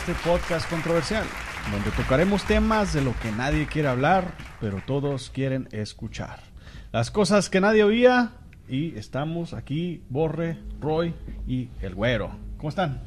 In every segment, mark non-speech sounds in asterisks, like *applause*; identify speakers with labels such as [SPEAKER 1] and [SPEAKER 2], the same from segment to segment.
[SPEAKER 1] este podcast controversial, donde tocaremos temas de lo que nadie quiere hablar, pero todos quieren escuchar. Las cosas que nadie oía y estamos aquí, Borre, Roy y el Güero. ¿Cómo están?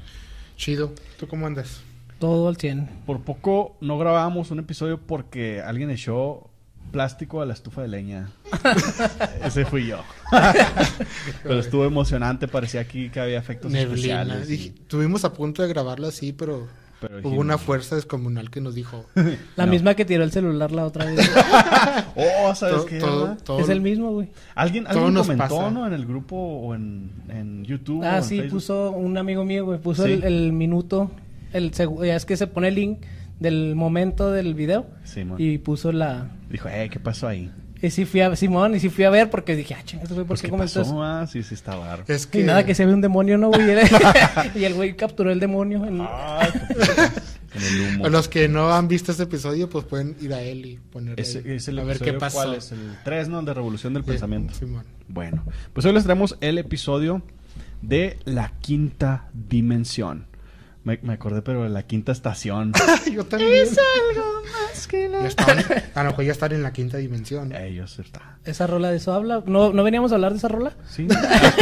[SPEAKER 2] Chido. ¿Tú cómo andas?
[SPEAKER 3] Todo al 100.
[SPEAKER 1] Por poco no grabábamos un episodio porque alguien echó plástico a la estufa de leña. *laughs* Ese fui yo. *laughs* pero estuvo emocionante, parecía aquí que había efectos
[SPEAKER 2] Neblina.
[SPEAKER 1] especiales. y-
[SPEAKER 2] Dije- Estuvimos a punto de grabarlo así, pero,
[SPEAKER 1] Pero
[SPEAKER 2] hubo una fuerza descomunal que nos dijo. *laughs*
[SPEAKER 3] La
[SPEAKER 1] No.
[SPEAKER 3] misma que tiró el celular la otra vez. *laughs*
[SPEAKER 1] Oh, ¿sabes
[SPEAKER 2] todo-
[SPEAKER 1] qué?
[SPEAKER 2] todo-
[SPEAKER 3] es el mismo, güey.
[SPEAKER 1] ¿Alguien, alguien
[SPEAKER 2] nos
[SPEAKER 1] comentó. ¿no? En el grupo o en, en YouTube. o
[SPEAKER 3] Ah,
[SPEAKER 1] en
[SPEAKER 3] sí,
[SPEAKER 1] Facebook?
[SPEAKER 3] puso un amigo mío, güey. Puso
[SPEAKER 1] Sí.
[SPEAKER 3] el, el minuto. El ya es que se pone el link del momento del video.
[SPEAKER 1] Sí, man.
[SPEAKER 3] Y puso la.
[SPEAKER 1] Dijo, eh, ¿qué pasó ahí?
[SPEAKER 3] Y sí fui a Simón y sí fui a ver porque dije, ah, chingas, güey, ¿por
[SPEAKER 1] Pues,
[SPEAKER 3] qué.
[SPEAKER 1] Ah, sí, sí, está barro.
[SPEAKER 2] Es que.
[SPEAKER 3] Y nada, que se ve un demonio, ¿no, güey? *laughs* *laughs* y el güey capturó el demonio. en- *laughs*
[SPEAKER 1] con el humo.
[SPEAKER 2] Los que no han visto este episodio, pues pueden ir a él y ahí,
[SPEAKER 1] es el
[SPEAKER 2] a ver qué pasó.
[SPEAKER 1] ¿Cuál es? El 3, ¿no? De Revolución del
[SPEAKER 2] Sí,
[SPEAKER 1] Pensamiento.
[SPEAKER 2] Simón.
[SPEAKER 1] Bueno, pues hoy les traemos el episodio de la quinta dimensión. Me, me acordé, pero de la quinta estación. *laughs*
[SPEAKER 2] Yo también.
[SPEAKER 3] algo más que
[SPEAKER 2] Ya están, *laughs* a lo mejor ya están en la quinta dimensión.
[SPEAKER 1] Ellos está.
[SPEAKER 3] ¿Esa rola de eso habla? ¿No, ¿No veníamos a hablar de esa rola?
[SPEAKER 1] Sí.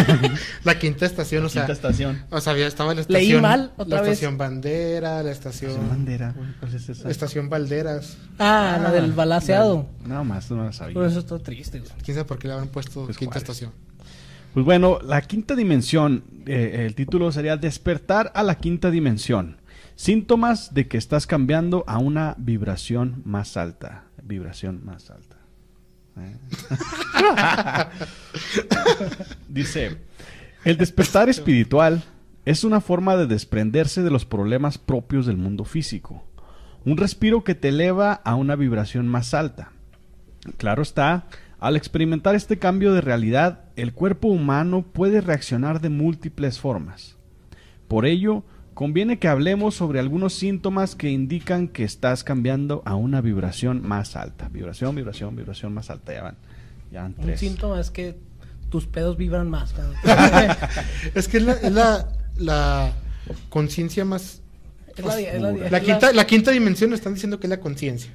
[SPEAKER 1] *laughs*
[SPEAKER 2] La quinta estación, o sea.
[SPEAKER 1] quinta estación.
[SPEAKER 2] O sea, ya estaba la
[SPEAKER 3] Leí
[SPEAKER 2] estación.
[SPEAKER 3] mal otra
[SPEAKER 2] la
[SPEAKER 3] vez.
[SPEAKER 2] estación Bandera, la estación.
[SPEAKER 1] Estación bandera. ¿Cuál es esa?
[SPEAKER 2] Estación Valderas.
[SPEAKER 3] Ah, la del balaseado.
[SPEAKER 1] Nada más, no la sabía.
[SPEAKER 3] Por eso está triste, güey.
[SPEAKER 2] Quién sabe por qué le habrán puesto
[SPEAKER 1] Pues,
[SPEAKER 2] quinta
[SPEAKER 1] ¿cuál?
[SPEAKER 2] estación.
[SPEAKER 1] Pues bueno, la quinta dimensión, eh, el título sería Despertar a la quinta dimensión. Síntomas de que estás cambiando a una vibración más alta. Vibración más alta. ¿Eh? *laughs* Dice, el despertar espiritual es una forma de desprenderse de los problemas propios del mundo físico. Un respiro que te eleva a una vibración más alta. Claro está, al experimentar este cambio de realidad, el cuerpo humano puede reaccionar de múltiples formas. Por ello, conviene que hablemos sobre algunos síntomas que indican que estás cambiando a una vibración más alta. Vibración, vibración, vibración más alta. Ya van, ya van
[SPEAKER 3] Un síntoma es que tus pedos vibran más. *laughs* *laughs*
[SPEAKER 2] Es que es la, es la, la conciencia más.
[SPEAKER 3] Es la, es la-
[SPEAKER 1] La
[SPEAKER 3] es
[SPEAKER 2] La
[SPEAKER 3] la-
[SPEAKER 2] quinta, la quinta dimensión están diciendo que es la conciencia.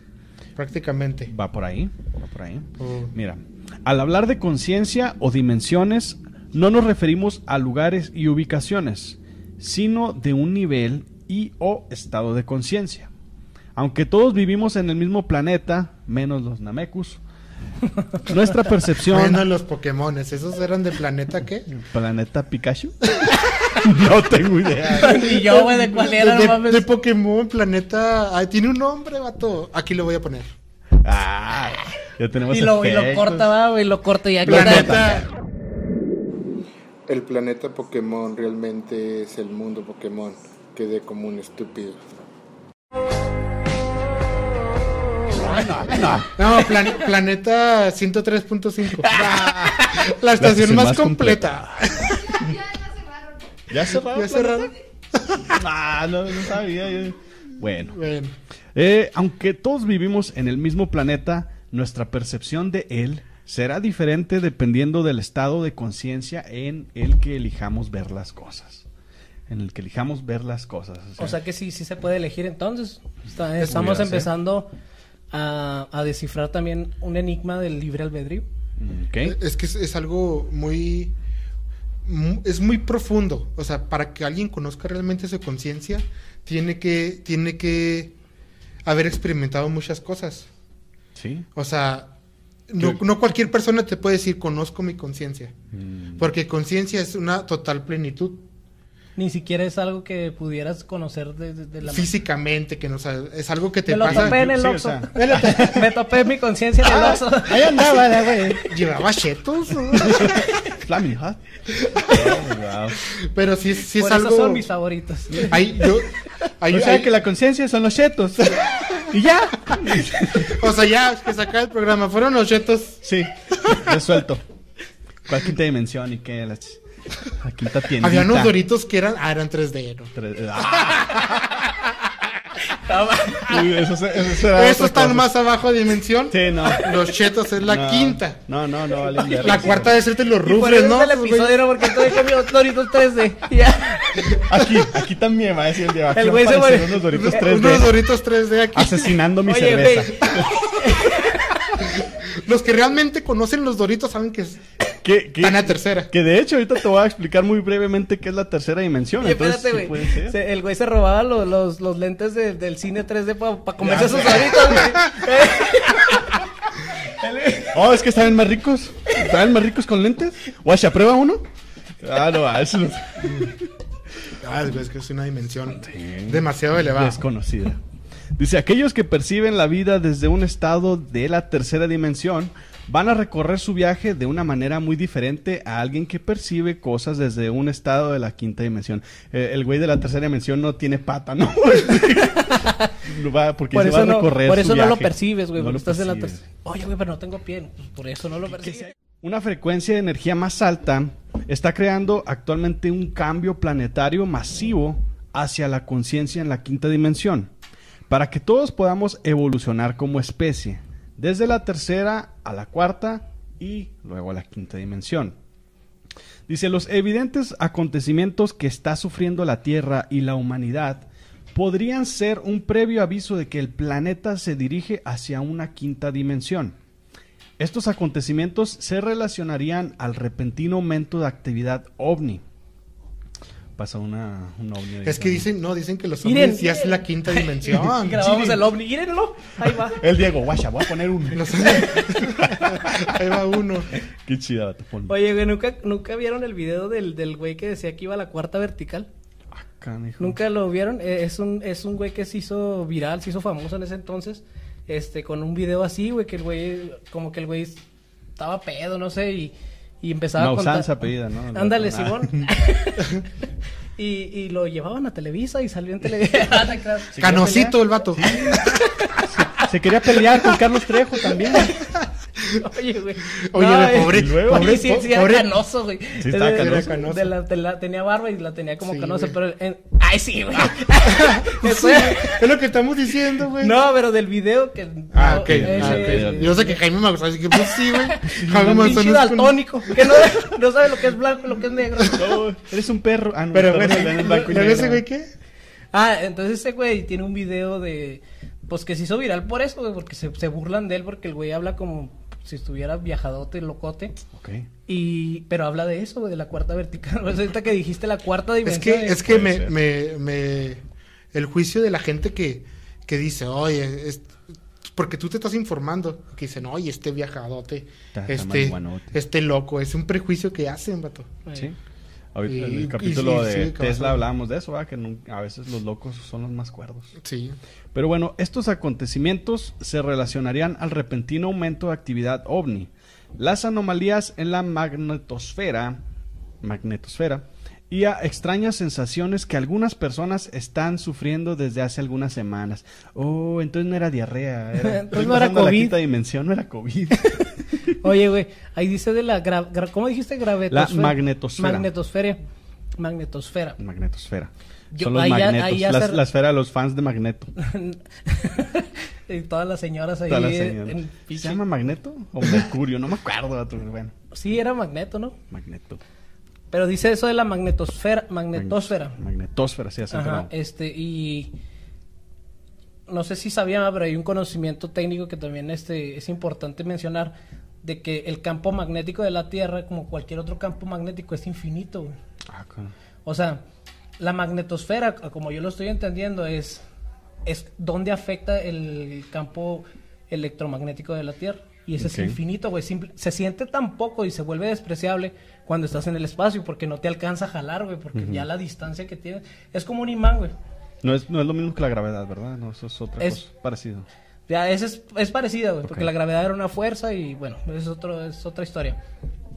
[SPEAKER 2] Prácticamente.
[SPEAKER 1] Va por ahí, va por ahí.
[SPEAKER 2] Oh.
[SPEAKER 1] Mira, al hablar de conciencia o dimensiones, no nos referimos a lugares y ubicaciones, sino de un nivel y o estado de conciencia. Aunque todos vivimos en el mismo planeta, menos los Namekus, *laughs* nuestra percepción...
[SPEAKER 2] Bueno, los Pokémones, ¿esos eran de planeta qué?
[SPEAKER 1] ¿Planeta Pikachu? *laughs* no tengo idea.
[SPEAKER 3] y yo, güey, de cuál era,
[SPEAKER 2] de,
[SPEAKER 3] no mames.
[SPEAKER 2] de Pokémon, planeta. Ay, tiene un nombre, vato. Aquí lo voy a poner.
[SPEAKER 1] Ah, ya tenemos
[SPEAKER 3] Y lo, y lo corta, va, güey, lo corta y aquí
[SPEAKER 2] Planeta. El planeta Pokémon realmente es el mundo Pokémon. Quedé como un estúpido. No, plan- planeta 103.5. *laughs* La estación
[SPEAKER 1] estación
[SPEAKER 2] más,
[SPEAKER 1] más
[SPEAKER 2] completa.
[SPEAKER 1] ¿Ya cerraron?
[SPEAKER 2] ¿Ya cerraron? *laughs*
[SPEAKER 1] Ah, no, no sabía. Bueno.
[SPEAKER 2] Bueno,
[SPEAKER 1] Eh, aunque todos vivimos en el mismo planeta, nuestra percepción de él será diferente dependiendo del estado de conciencia en el que elijamos ver las cosas. En el que elijamos ver las cosas.
[SPEAKER 3] O sea que sí, sí se puede elegir entonces. Está- estamos
[SPEAKER 1] ser.
[SPEAKER 3] empezando a, a descifrar también un enigma del libre albedrío.
[SPEAKER 1] ¿ok?
[SPEAKER 2] es que es, es algo muy. mu- Es muy profundo. O sea, para que alguien conozca realmente su conciencia, tiene que, tiene que haber experimentado muchas cosas.
[SPEAKER 1] Sí.
[SPEAKER 2] O sea, no, no cualquier persona te puede decir conozco mi conciencia.
[SPEAKER 1] Mm,
[SPEAKER 2] Porque conciencia es una total plenitud.
[SPEAKER 3] Ni siquiera es algo que pudieras conocer de, de- de la
[SPEAKER 2] Físicamente, que no sabes, es algo que te
[SPEAKER 3] Me lo
[SPEAKER 2] pasa.
[SPEAKER 3] topé en el
[SPEAKER 1] Sí, o sea. *laughs*
[SPEAKER 3] Me topé mi conciencia en el
[SPEAKER 2] Ah,
[SPEAKER 3] Oxxo.
[SPEAKER 2] ahí andaba, *laughs* güey. Llevaba chetos. *laughs*
[SPEAKER 1] Flaming Hot. Oh, wow.
[SPEAKER 2] Pero sí, sí es
[SPEAKER 3] Por
[SPEAKER 2] algo.
[SPEAKER 3] eso son mis favoritos.
[SPEAKER 2] Hay, yo, hay-
[SPEAKER 1] o sea
[SPEAKER 2] hay-
[SPEAKER 1] que la conciencia son los chetos. Y ya.
[SPEAKER 2] o sea, ya que saca el programa, fueron los chetos.
[SPEAKER 1] Sí, resuelto. ¿Cuál quinta dimensión y qué? La, quinta.
[SPEAKER 2] Había unos doritos que eran, ah, eran 3D, ¿no?
[SPEAKER 1] Ah. Uy, eso, se- eso será
[SPEAKER 2] Estos
[SPEAKER 1] otra
[SPEAKER 2] están
[SPEAKER 1] cosa.
[SPEAKER 2] más abajo de dimensión.
[SPEAKER 1] Sí, no.
[SPEAKER 2] Los chetos es la
[SPEAKER 1] No.
[SPEAKER 2] quinta.
[SPEAKER 1] No, no, no, valen
[SPEAKER 2] La cuarta debe ser de los rufles,
[SPEAKER 3] eso
[SPEAKER 2] ¿no?
[SPEAKER 3] el episodio, ¿no? Porque estoy comiendo Doritos 3D. *laughs* Ya.
[SPEAKER 1] Aquí, aquí también va a decir el de
[SPEAKER 3] El güey se muere.
[SPEAKER 1] unos doritos
[SPEAKER 2] Unos
[SPEAKER 1] 3D
[SPEAKER 2] doritos 3D aquí.
[SPEAKER 1] asesinando mi
[SPEAKER 3] Oye,
[SPEAKER 1] cerveza.
[SPEAKER 2] Los que realmente conocen los doritos saben que
[SPEAKER 1] ¿Qué, qué-
[SPEAKER 2] están a tercera.
[SPEAKER 1] Que de hecho ahorita te voy a explicar muy brevemente qué es la tercera dimensión.
[SPEAKER 3] Oye,
[SPEAKER 1] entonces,
[SPEAKER 3] espérate,
[SPEAKER 1] sí
[SPEAKER 3] güey. Se- el güey se robaba los, los, los lentes de- del cine 3D para comerse
[SPEAKER 1] Ya
[SPEAKER 3] sus doritos, güey. *laughs*
[SPEAKER 1] Oh, es que estaban más ricos. Estaban más ricos con lentes. Guacha, prueba uno. Ah, no, ah, eso no-
[SPEAKER 2] Ah, es es que es una dimensión demasiado elevada.
[SPEAKER 1] desconocida. Dice, aquellos que perciben la vida desde un estado de la tercera dimensión van a recorrer su viaje de una manera muy diferente a alguien que percibe cosas desde un estado de la quinta dimensión. Eh, el güey de la tercera dimensión no tiene pata, ¿no? *laughs* Va- porque
[SPEAKER 3] Por
[SPEAKER 1] se va a
[SPEAKER 3] no,
[SPEAKER 1] recorrer
[SPEAKER 3] por
[SPEAKER 1] su
[SPEAKER 3] eso no lo percibes, güey.
[SPEAKER 1] No
[SPEAKER 3] porque
[SPEAKER 1] lo
[SPEAKER 3] estás en la tercera. Oye, güey, pero no tengo pie. Pues por eso no lo percibes.
[SPEAKER 1] Una frecuencia de energía más alta está creando actualmente un cambio planetario masivo hacia la conciencia en la quinta dimensión, para que todos podamos evolucionar como especie, desde la tercera a la cuarta y luego a la quinta dimensión. Dice, los evidentes acontecimientos que está sufriendo la Tierra y la humanidad podrían ser un previo aviso de que el planeta se dirige hacia una quinta dimensión. Estos acontecimientos se relacionarían al repentino aumento de actividad ovni. Pasa una, un ovni.
[SPEAKER 2] Es que dicen, no, dicen que los
[SPEAKER 3] Miren.
[SPEAKER 2] ovnis ya es la quinta *laughs* dimensión.
[SPEAKER 3] Grabamos
[SPEAKER 2] Sí.
[SPEAKER 3] el ovni. Mírenlo. Ahí va.
[SPEAKER 1] El Diego, guacha, voy a poner un...
[SPEAKER 2] Los- *laughs* Ahí va uno.
[SPEAKER 1] Qué chida, vato.
[SPEAKER 3] Oye, güey, ¿nunca, ¿nunca vieron el video del, del güey que decía que iba a la cuarta vertical?
[SPEAKER 1] Ah, canijo.
[SPEAKER 3] ¿Nunca lo vieron? Eh, es, un, es un güey que se hizo viral, se hizo famoso en ese entonces, este, con un video así, güey, que el güey, como que el güey estaba pedo, no sé, y, y empezaba a contar...
[SPEAKER 1] ¿no?
[SPEAKER 3] Ándale. Simón. *laughs* y, y lo llevaban a Televisa y salió en Televisa. *laughs* *laughs*
[SPEAKER 2] Canosito el vato.
[SPEAKER 1] Se quería pelear con Carlos Trejo también.
[SPEAKER 3] Oye, güey.
[SPEAKER 2] Oye,
[SPEAKER 3] No,
[SPEAKER 2] de
[SPEAKER 3] eh,
[SPEAKER 2] pobre,
[SPEAKER 1] luego-
[SPEAKER 2] pobre,
[SPEAKER 3] sí, era
[SPEAKER 2] pobre-
[SPEAKER 3] canoso, güey.
[SPEAKER 1] Sí, estaba canoso.
[SPEAKER 2] Era canoso.
[SPEAKER 3] de la- de la- tenía barba y la tenía como
[SPEAKER 2] Sí,
[SPEAKER 3] canosa, pero... en- ay, sí, güey. *laughs* Eso era-
[SPEAKER 2] es lo que estamos diciendo, güey.
[SPEAKER 3] No, pero del video que...
[SPEAKER 2] Ah,
[SPEAKER 3] no,
[SPEAKER 2] ok.
[SPEAKER 3] ese-
[SPEAKER 2] ah, ok. Yo sé que Jaime Maussan, así que pues sí, güey. Jaime Maussan es
[SPEAKER 3] daltónico, que no, *laughs* no sabe lo que es blanco y lo que es negro. *laughs*
[SPEAKER 1] No, eres un perro. Ah, no,
[SPEAKER 2] Pero bueno, ¿luego ese güey qué?
[SPEAKER 3] Ah, entonces ese güey tiene un video de... Pues que se hizo viral por eso, güey, porque se, se burlan de él porque el güey habla como si estuviera viajadote, locote.
[SPEAKER 1] Ok.
[SPEAKER 3] Y, pero habla de eso, de la cuarta vertical. *laughs* Ahorita que dijiste la cuarta
[SPEAKER 2] Es
[SPEAKER 3] dimensión.
[SPEAKER 2] que,
[SPEAKER 3] eh,
[SPEAKER 2] es que me, me, me, el juicio de la gente que, que dice, oye, es- porque tú te estás informando, que dicen, oye, este viajadote,
[SPEAKER 1] Está- está
[SPEAKER 2] este, este loco, es un prejuicio que hacen, vato.
[SPEAKER 1] Sí. En el
[SPEAKER 2] y
[SPEAKER 1] capítulo de
[SPEAKER 2] sí.
[SPEAKER 1] Tesla hablábamos de eso, ¿verdad? Que a veces los locos son los más cuerdos.
[SPEAKER 2] Sí.
[SPEAKER 1] Pero bueno, estos acontecimientos se relacionarían al repentino aumento de actividad ovni, las anomalías en la magnetosfera, magnetosfera y a extrañas sensaciones que algunas personas están sufriendo desde hace algunas semanas. Oh, entonces no era diarrea, era, *laughs*
[SPEAKER 3] Entonces no era
[SPEAKER 1] a la
[SPEAKER 3] COVID.
[SPEAKER 1] quinta dimensión, no era COVID. *laughs*
[SPEAKER 3] Oye, güey, ahí dice de la... gra- ¿Cómo dijiste? Gravetosfera.
[SPEAKER 1] La magnetosfera.
[SPEAKER 3] Magnetosfera. Magnetosfera.
[SPEAKER 1] Magnetosfera.
[SPEAKER 3] Yo-
[SPEAKER 1] Son los
[SPEAKER 3] ahí ya-
[SPEAKER 1] magnetos,
[SPEAKER 3] ahí ya
[SPEAKER 1] la,
[SPEAKER 3] se-
[SPEAKER 1] la esfera de los fans de Magneto. *laughs*
[SPEAKER 3] y todas las señoras ahí.
[SPEAKER 1] Todas las señoras.
[SPEAKER 3] en
[SPEAKER 1] ¿Se llama Magneto o Mercurio? No me acuerdo. Bueno,
[SPEAKER 3] Sí, era magneto, ¿no?
[SPEAKER 1] Magneto.
[SPEAKER 3] Pero dice eso de la magnetosfera. Magnetosfera.
[SPEAKER 1] Magnetosfera, sí, así
[SPEAKER 3] Ajá, este, y no sé si sabían, pero hay un conocimiento técnico que también este, es importante mencionar, de que el campo magnético de la Tierra, como cualquier otro campo magnético, es infinito. güey.
[SPEAKER 1] Ah, claro.
[SPEAKER 3] O sea, la magnetosfera, como yo lo estoy entendiendo, es, es donde afecta el campo electromagnético de la Tierra. Y ese es infinito, güey. Simple- se siente tan poco y se vuelve despreciable cuando estás en el espacio porque no te alcanza a jalar, güey, porque ya la distancia que tienes es como un imán, güey.
[SPEAKER 1] No es, no es lo mismo que la gravedad, ¿verdad? No, eso es otra
[SPEAKER 3] Es-
[SPEAKER 1] cosa. Parecido.
[SPEAKER 3] Ya, ese es, es parecido, güey, porque la gravedad era una fuerza y bueno, es, otro, es otra historia.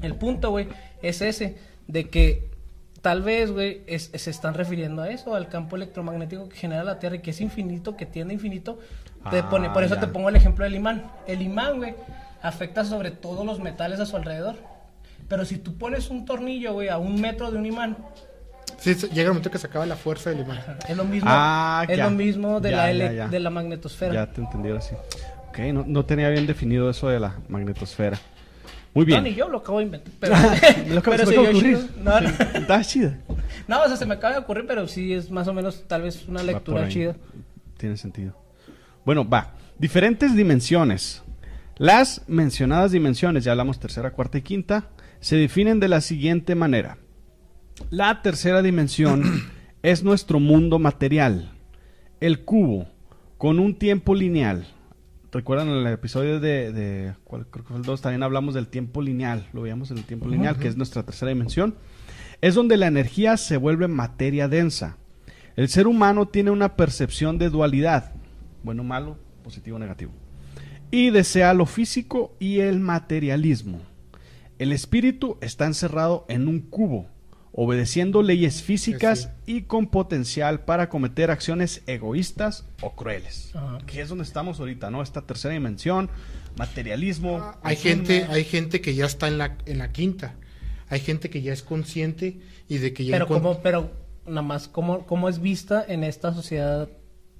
[SPEAKER 3] El punto, güey, es ese, de que tal vez, güey, es- se están refiriendo a eso, al campo electromagnético que genera la Tierra y que es infinito, que tiende a infinito. Te
[SPEAKER 1] Ah,
[SPEAKER 3] pone, por eso
[SPEAKER 1] ya.
[SPEAKER 3] te pongo el ejemplo del imán. El imán, güey, afecta sobre todos los metales a su alrededor. Pero si tú pones un tornillo, güey, a un metro de un imán,
[SPEAKER 2] Sí, llega el momento que se acaba la fuerza de la imagen.
[SPEAKER 3] Es lo mismo,
[SPEAKER 1] Ah,
[SPEAKER 3] es
[SPEAKER 1] ya.
[SPEAKER 3] lo mismo de,
[SPEAKER 1] Ya,
[SPEAKER 3] la
[SPEAKER 1] ya.
[SPEAKER 3] de la magnetosfera.
[SPEAKER 1] Ya te entendí ahora sí. Ok, no, no tenía bien definido eso de la magnetosfera. Muy bien.
[SPEAKER 3] No, ni yo lo acabo de inventar. Pero, *laughs*
[SPEAKER 1] Lo *laughs* acabo-
[SPEAKER 3] pero
[SPEAKER 1] se
[SPEAKER 3] sí,
[SPEAKER 1] me acaba de ocurrir.
[SPEAKER 3] chido. No, no.
[SPEAKER 1] Está chida.
[SPEAKER 3] No, o sea, se me acaba de ocurrir, pero sí es más o menos tal vez una lectura chida.
[SPEAKER 1] Tiene sentido. Bueno, va. Diferentes dimensiones. Las mencionadas dimensiones, ya hablamos tercera, cuarta y quinta, se definen de la siguiente manera. La tercera dimensión *clears throat* es nuestro mundo material. El cubo, con un tiempo lineal. ¿Recuerdan el episodio de, de cuál- creo que fue el 2? También hablamos del tiempo lineal. Lo veíamos en el tiempo lineal, que es nuestra tercera dimensión. Es donde la energía se vuelve materia densa. El ser humano tiene una percepción de dualidad, bueno, malo, positivo, negativo, y desea lo físico y el materialismo. El espíritu está encerrado en un cubo, obedeciendo leyes físicas y con potencial para cometer acciones egoístas o crueles.
[SPEAKER 3] Ajá.
[SPEAKER 1] Que es donde estamos ahorita, ¿no? Esta tercera dimensión, materialismo.
[SPEAKER 2] Hay
[SPEAKER 1] consumo.
[SPEAKER 2] gente, hay gente que ya está en la, en la quinta. Hay gente que ya es consciente y de que ya
[SPEAKER 3] Pero como, pero nada más, ¿cómo, cómo es vista en esta sociedad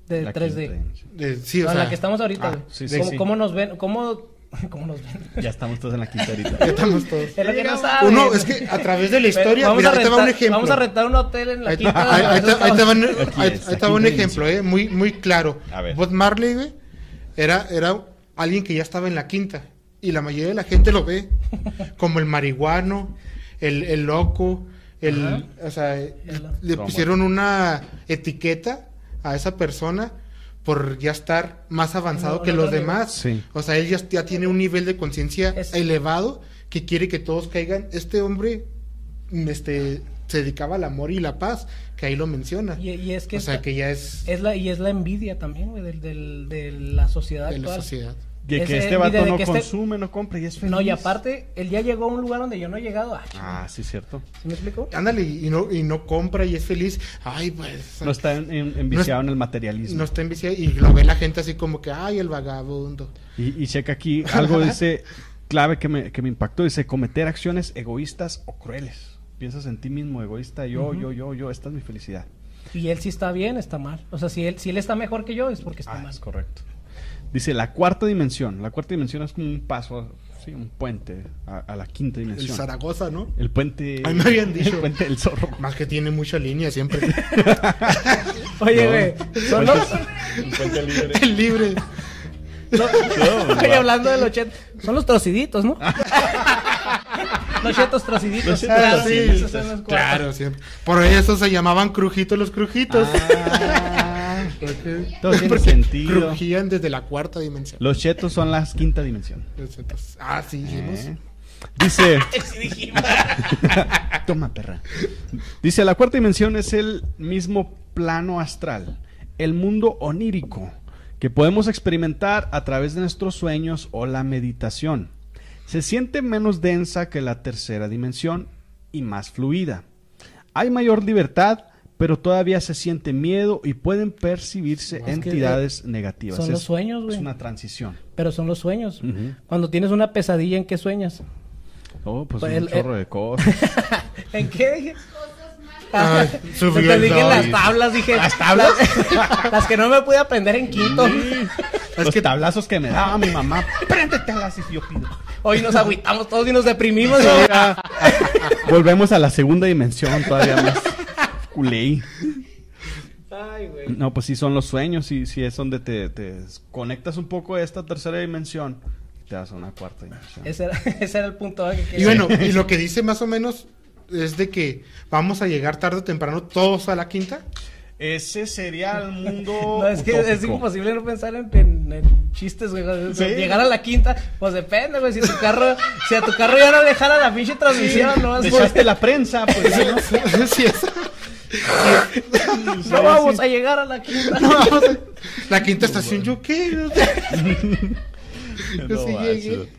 [SPEAKER 3] de
[SPEAKER 1] La
[SPEAKER 3] 3D?
[SPEAKER 1] quinta dimensión.
[SPEAKER 2] de- sí, o sea,
[SPEAKER 3] la que estamos ahorita,
[SPEAKER 1] ah, sí, sí,
[SPEAKER 3] ¿Cómo,
[SPEAKER 1] sí.
[SPEAKER 3] cómo nos ven? ¿Cómo, *laughs* cómo nos ven?
[SPEAKER 1] Ya estamos todos en la quinta ahorita.
[SPEAKER 2] ya estamos todos.
[SPEAKER 3] Es lo que no.
[SPEAKER 2] Uno, es que a través de la historia,
[SPEAKER 3] Vamos,
[SPEAKER 2] mira,
[SPEAKER 3] a
[SPEAKER 2] ahí te va un
[SPEAKER 3] rentar,
[SPEAKER 2] ejemplo.
[SPEAKER 3] vamos a rentar un hotel en la quinta.
[SPEAKER 2] ahí- ahí te, ahí te va un-
[SPEAKER 1] Aquí
[SPEAKER 2] ahí-
[SPEAKER 1] es,
[SPEAKER 2] te va un ejemplo, eh, muy, muy claro.
[SPEAKER 1] A ver.
[SPEAKER 2] Bob Marley, güey, era, era alguien que ya estaba en la quinta. Y la mayoría de la gente lo ve como el marihuano, el, el loco, el,
[SPEAKER 3] Ajá.
[SPEAKER 2] o sea, le pusieron una etiqueta a esa persona por ya estar más avanzado
[SPEAKER 3] No,
[SPEAKER 2] que
[SPEAKER 3] no,
[SPEAKER 2] los demás.
[SPEAKER 1] Sí.
[SPEAKER 2] O sea, él ya, ya tiene un nivel de conciencia elevado que quiere que todos caigan. Este hombre este, se dedicaba al amor y la paz, que ahí lo menciona.
[SPEAKER 3] Y, y es que,
[SPEAKER 2] o sea,
[SPEAKER 3] esta-
[SPEAKER 2] que ya es
[SPEAKER 3] es la, y es la envidia también, güey, del, del- de la sociedad
[SPEAKER 2] de la
[SPEAKER 3] actual.
[SPEAKER 2] sociedad.
[SPEAKER 1] De que este vato no
[SPEAKER 3] que este-
[SPEAKER 1] consume, no compra y es feliz.
[SPEAKER 3] No, y aparte, él ya llegó a un lugar donde yo no he llegado. Ah,
[SPEAKER 1] Ah, sí, cierto.
[SPEAKER 3] ¿sí me explico?
[SPEAKER 2] Ándale, y no, y no compra y es feliz. Ay, pues.
[SPEAKER 1] No está en- en- enviciado en el materialismo.
[SPEAKER 2] no está enviciado y lo ve la gente así como que, ay, el vagabundo.
[SPEAKER 1] Y, y checa aquí, algo dice clave que me, que me impactó, dice cometer acciones egoístas o crueles. Piensas en ti mismo, egoísta, yo, yo, yo, yo, esta es mi felicidad.
[SPEAKER 3] Y él sí está bien, está mal. O sea, si él, si él está mejor que yo, es porque está
[SPEAKER 1] Ah,
[SPEAKER 3] mal.
[SPEAKER 1] es correcto. Dice la cuarta dimensión. La cuarta dimensión es como un paso, sí, un puente a, a la quinta
[SPEAKER 2] El
[SPEAKER 1] dimensión.
[SPEAKER 2] Zaragoza, ¿no?
[SPEAKER 1] El puente. *laughs*
[SPEAKER 2] A mí me habían dicho.
[SPEAKER 1] El puente del zorro.
[SPEAKER 2] Más que tiene mucha línea siempre. *laughs*
[SPEAKER 3] Oye,
[SPEAKER 1] No.
[SPEAKER 3] güey, son los...
[SPEAKER 1] El puente libre.
[SPEAKER 2] el libre.
[SPEAKER 3] no, Oye, hablando de los chetos, son los trociditos, ¿no? *laughs* los chetos trociditos.
[SPEAKER 1] Los chetos
[SPEAKER 3] claro,
[SPEAKER 2] sí,
[SPEAKER 3] esos son los cuatro.
[SPEAKER 2] Claro, siempre. Por eso se llamaban crujitos los crujitos.
[SPEAKER 1] Ah, todo tiene
[SPEAKER 2] porque
[SPEAKER 1] sentido.
[SPEAKER 2] Crujían desde la cuarta dimensión.
[SPEAKER 1] Los chetos son la quinta dimensión.
[SPEAKER 2] Entonces, Ah, sí, dijimos.
[SPEAKER 1] Eh. Dice. *laughs* *laughs* Toma, perra. Dice, la cuarta dimensión es el mismo plano astral, el mundo onírico, que podemos experimentar a través de nuestros sueños o la meditación. Se siente menos densa que la tercera dimensión y más fluida. Hay mayor libertad, pero todavía se siente miedo y pueden percibirse
[SPEAKER 3] Es que,
[SPEAKER 1] entidades negativas.
[SPEAKER 3] son los
[SPEAKER 1] Es-
[SPEAKER 3] sueños, güey.
[SPEAKER 1] Es una transición.
[SPEAKER 3] Pero son los sueños. Cuando tienes una pesadilla, ¿en qué sueñas?
[SPEAKER 1] Oh, pues
[SPEAKER 3] Pues
[SPEAKER 1] un
[SPEAKER 3] el-
[SPEAKER 1] chorro de cosas. *laughs*
[SPEAKER 3] ¿En qué?
[SPEAKER 2] Ay,
[SPEAKER 3] dije las tablas, dije. ¿Las tablas? *laughs* Las, que no me pude aprender en quinto.
[SPEAKER 1] Los tablazos que me daba mi mamá. Préndete a las y yo pido.
[SPEAKER 3] Hoy nos agüitamos todos y nos deprimimos.
[SPEAKER 1] Volvemos a la segunda dimensión todavía más. Culé.
[SPEAKER 3] Ay, güey.
[SPEAKER 1] No, pues sí son los sueños, sí, sí es donde te, te conectas un poco a esta tercera dimensión y te das a una cuarta dimensión.
[SPEAKER 3] Ese era, *laughs* ese era el punto que
[SPEAKER 2] Y bueno, y lo que dice más o menos es de que vamos a llegar tarde o temprano todos a la quinta.
[SPEAKER 1] Ese sería el *laughs* mundo
[SPEAKER 3] No, es que es imposible no pensar en, en- en chistes, güey.
[SPEAKER 1] Sí.
[SPEAKER 3] Llegar a la quinta, pues depende, güey. Si tu carro, si a tu carro ya no dejara la pinche transmisión, no vas
[SPEAKER 1] Dejaste la prensa, pues *laughs* sí, ¿no?
[SPEAKER 2] Sí, es- *laughs*
[SPEAKER 3] No vamos a llegar a la quinta.
[SPEAKER 2] no, vamos a- la quinta estación, ¿yo qué? *laughs*
[SPEAKER 1] No
[SPEAKER 2] llegué.
[SPEAKER 1] sí.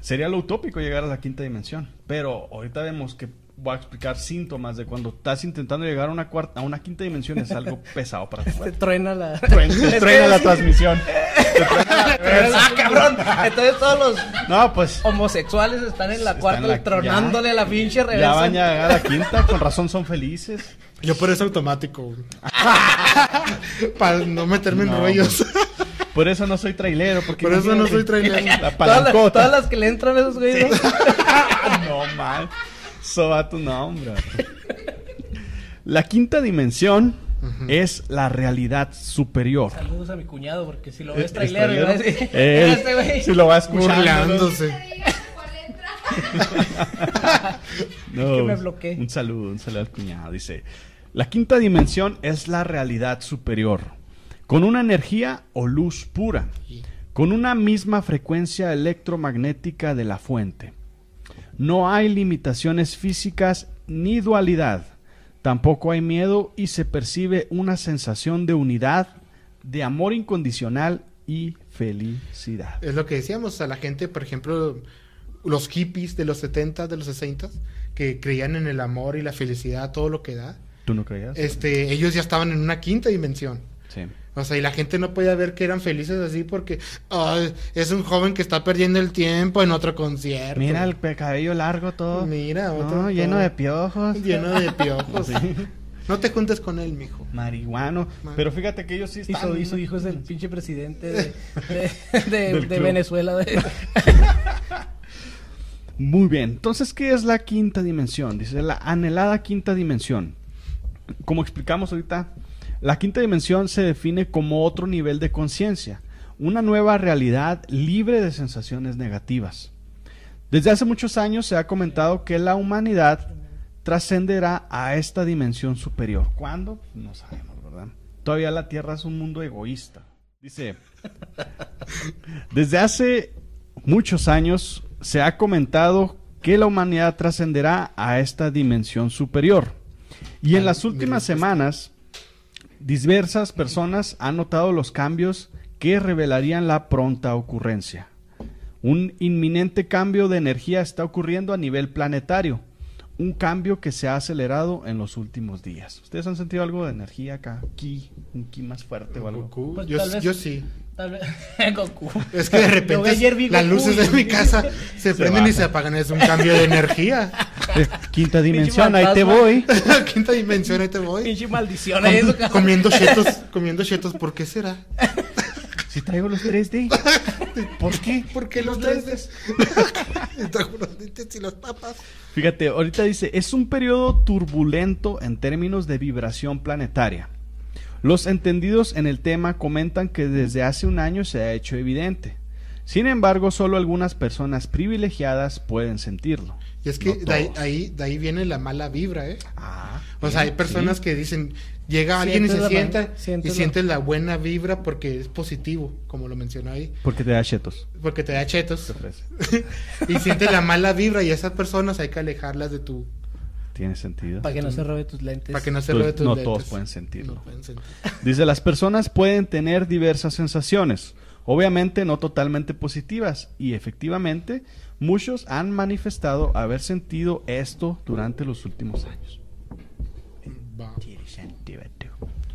[SPEAKER 1] Sería lo utópico llegar a la quinta dimensión. Pero ahorita vemos que voy a explicar síntomas de cuando estás intentando llegar a una cuarta, a una quinta dimensión es algo *laughs* pesado para tu
[SPEAKER 3] Te truena la.
[SPEAKER 1] Truena, *laughs*
[SPEAKER 3] Es que *laughs*
[SPEAKER 1] truena la transmisión.
[SPEAKER 3] ah, cabrón. Entonces todos los
[SPEAKER 1] No, pues.
[SPEAKER 3] homosexuales están en la
[SPEAKER 1] Están
[SPEAKER 3] cuarta
[SPEAKER 1] en la-
[SPEAKER 3] tronándole
[SPEAKER 1] ya.
[SPEAKER 3] a la pinche
[SPEAKER 1] Ya
[SPEAKER 3] reversa.
[SPEAKER 1] van a llegar a la quinta, con razón son felices.
[SPEAKER 2] Yo por eso automático. Para no meterme en rollos.
[SPEAKER 1] Por eso no soy trailero, porque
[SPEAKER 2] Por eso no soy trailero.
[SPEAKER 1] La
[SPEAKER 3] Todas las,
[SPEAKER 1] palancota.
[SPEAKER 3] todas las que le entran a esos güeyes. ¿no?
[SPEAKER 1] no mal. Soba tu nombre. La quinta dimensión es la realidad superior.
[SPEAKER 3] Saludos a mi cuñado, porque si lo ves
[SPEAKER 1] ¿Es
[SPEAKER 3] trailero,
[SPEAKER 1] trailero?
[SPEAKER 3] va a decir,
[SPEAKER 1] Eh, *laughs*
[SPEAKER 3] "Este güey".
[SPEAKER 1] si lo va escuchando.
[SPEAKER 2] Burlándose.
[SPEAKER 1] No, *laughs*
[SPEAKER 3] que me bloqueé.
[SPEAKER 1] Un saludo, un saludo al cuñado. Dice, la quinta dimensión es la realidad superior, con una energía o luz pura, con una misma frecuencia electromagnética de la fuente. No hay limitaciones físicas ni dualidad. Tampoco hay miedo y se percibe una sensación de unidad, de amor incondicional y felicidad.
[SPEAKER 2] Es lo que decíamos a la gente, por ejemplo, los hippies de los 70, de los 60, que creían en el amor y la felicidad, todo lo que da.
[SPEAKER 1] ¿Tú no creías?
[SPEAKER 2] Este, ellos ya estaban en una quinta dimensión.
[SPEAKER 1] Sí.
[SPEAKER 2] O sea, y la gente no podía ver que eran felices así porque "Ay, es un joven que está perdiendo el tiempo en otro concierto.
[SPEAKER 1] Mira el cabello largo todo.
[SPEAKER 2] Mira,
[SPEAKER 1] No,
[SPEAKER 2] otro-
[SPEAKER 1] lleno
[SPEAKER 2] todo.
[SPEAKER 1] de piojos.
[SPEAKER 2] lleno de piojos. *laughs* No te juntes con él, mijo.
[SPEAKER 1] Marihuano. Pero fíjate que ellos sí están...
[SPEAKER 3] y su hijo es el pinche presidente *laughs* de, de. Venezuela. de- *laughs*
[SPEAKER 1] Muy bien. Entonces, ¿qué es la quinta dimensión? Dice la anhelada quinta dimensión. Como explicamos ahorita, la quinta dimensión se define como otro nivel de conciencia, una nueva realidad libre de sensaciones negativas. Desde hace muchos años se ha comentado que la humanidad trascenderá a esta dimensión superior. ¿Cuándo? No sabemos, ¿verdad? Todavía la Tierra es un mundo egoísta. Dice, desde hace muchos años se ha comentado que la humanidad trascenderá a esta dimensión superior. Y en las últimas
[SPEAKER 2] respuesta.
[SPEAKER 1] semanas, diversas personas han notado los cambios que revelarían la pronta ocurrencia. Un inminente cambio de energía está ocurriendo a nivel planetario. Un cambio que se ha acelerado en los últimos días. ¿Ustedes han sentido algo de energía acá? Ki, un ki más fuerte o algo.
[SPEAKER 3] Pues
[SPEAKER 2] yo,
[SPEAKER 3] tal vez-
[SPEAKER 2] yo sí.
[SPEAKER 3] Tal vez. *laughs* Goku.
[SPEAKER 2] Es que de
[SPEAKER 3] Yo ayer vi
[SPEAKER 2] repente las
[SPEAKER 3] Goku
[SPEAKER 2] luces
[SPEAKER 3] y-
[SPEAKER 2] de mi casa *laughs* se, prenden y se apagan. Es un cambio de energía. *laughs*
[SPEAKER 1] Quinta dimensión, ahí te voy.
[SPEAKER 2] Quinta dimensión, ahí te voy.
[SPEAKER 3] Pinche maldición eso,
[SPEAKER 2] comiendo chetos, comiendo chetos, ¿por qué será?
[SPEAKER 1] Si traigo los 3D. ¿Por qué?
[SPEAKER 2] ¿Por qué los lentes? Trajo los lentes y las papas.
[SPEAKER 1] Fíjate, ahorita dice, es un periodo turbulento en términos de vibración planetaria. Los entendidos en el tema comentan que desde hace un año se ha hecho evidente. Sin embargo, solo algunas personas privilegiadas pueden sentirlo.
[SPEAKER 2] Y es que
[SPEAKER 1] No
[SPEAKER 2] de, ahí, ahí, de ahí viene la mala vibra, ¿eh?
[SPEAKER 1] Ah,
[SPEAKER 2] O sea, hay personas
[SPEAKER 1] sí.
[SPEAKER 2] que dicen, llega alguien y se
[SPEAKER 3] la
[SPEAKER 2] sienta y sientes la buena vibra porque es positivo, como lo mencionó ahí,
[SPEAKER 1] Porque te da chetos.
[SPEAKER 2] porque te da chetos.
[SPEAKER 1] te *laughs*
[SPEAKER 2] y sientes la mala vibra y esas personas hay que alejarlas de tu...
[SPEAKER 1] Tiene sentido.
[SPEAKER 3] Para que no se robe tus lentes.
[SPEAKER 2] Para que no se robe tus
[SPEAKER 1] no
[SPEAKER 2] lentes.
[SPEAKER 1] todos pueden sentirlo.
[SPEAKER 2] No pueden sentir. *laughs*
[SPEAKER 1] Dice, las personas pueden tener diversas sensaciones, obviamente no totalmente positivas, y efectivamente muchos han manifestado haber sentido esto durante los últimos años.
[SPEAKER 2] Va.